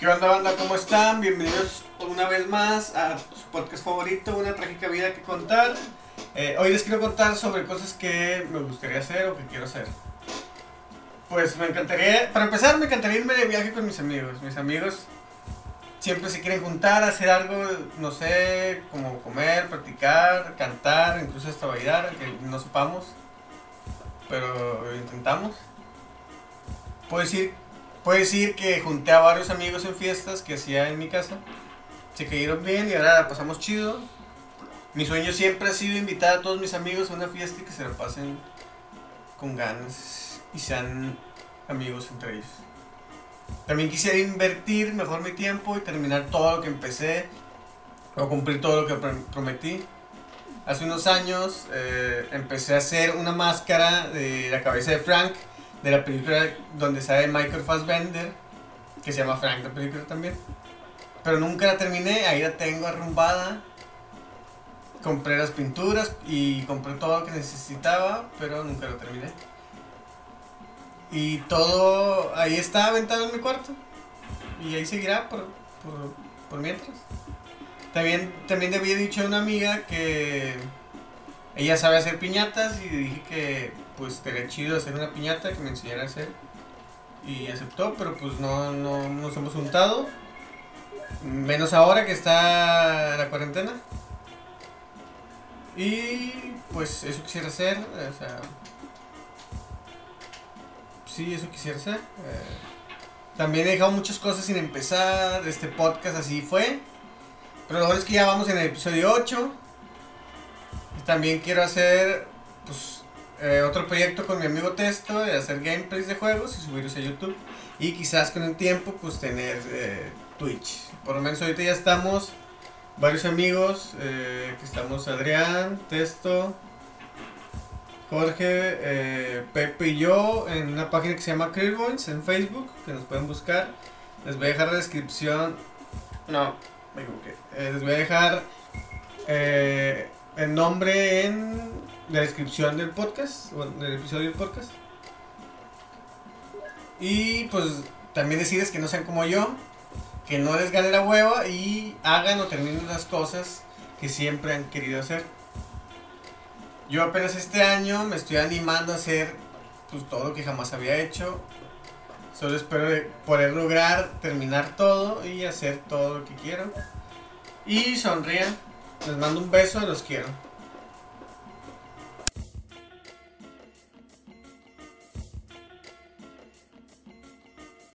¿Qué onda, banda? ¿Cómo están? Bienvenidos una vez más a su podcast favorito, Una Trágica Vida que Contar. Eh, hoy les quiero contar sobre cosas que me gustaría hacer o que quiero hacer. Pues me encantaría, para empezar, me encantaría irme de viaje con mis amigos. Mis amigos siempre se quieren juntar, hacer algo, no sé, como comer, practicar, cantar, incluso hasta bailar, que no sepamos, pero intentamos. Puedo decir, puedo decir que junté a varios amigos en fiestas que hacía en mi casa, se cayeron bien y ahora la pasamos chido. Mi sueño siempre ha sido invitar a todos mis amigos a una fiesta y que se la pasen con ganas y sean amigos entre ellos. También quisiera invertir mejor mi tiempo y terminar todo lo que empecé o cumplir todo lo que prometí. Hace unos años eh, empecé a hacer una máscara de la cabeza de Frank, de la película donde sale Michael Fassbender, que se llama Frank la película también. Pero nunca la terminé, ahí la tengo arrumbada. Compré las pinturas y compré todo lo que necesitaba, pero nunca lo terminé. Y todo ahí está aventado en mi cuarto. Y ahí seguirá por, por, por mientras. También, también le había dicho a una amiga que ella sabe hacer piñatas y dije que pues sería chido hacer una piñata que me enseñara a hacer. Y aceptó, pero pues no, no nos hemos juntado. Menos ahora que está la cuarentena. Y pues eso quisiera hacer. O sea, sí, eso quisiera hacer. Eh, también he dejado muchas cosas sin empezar. Este podcast así fue. Pero lo mejor es que ya vamos en el episodio 8. También quiero hacer pues, eh, otro proyecto con mi amigo Testo de hacer gameplays de juegos y subirlos a YouTube. Y quizás con el tiempo pues tener eh, Twitch. Por lo menos ahorita ya estamos varios amigos. que estamos Adrián, Testo, Jorge, eh, Pepe y yo en una página que se llama Clearpoints en Facebook, que nos pueden buscar. Les voy a dejar la descripción. No, me equivoqué. Eh, les voy a dejar eh, el nombre en la descripción del podcast, del episodio del podcast. Y pues también decirles que no sean como yo, que no les gane la hueva y hagan o terminen las cosas que siempre han querido hacer. Yo apenas este año me estoy animando a hacer pues, todo lo que jamás había hecho. Solo espero poder lograr terminar todo y hacer todo lo que quiero. Y sonrían. Les mando un beso, los quiero.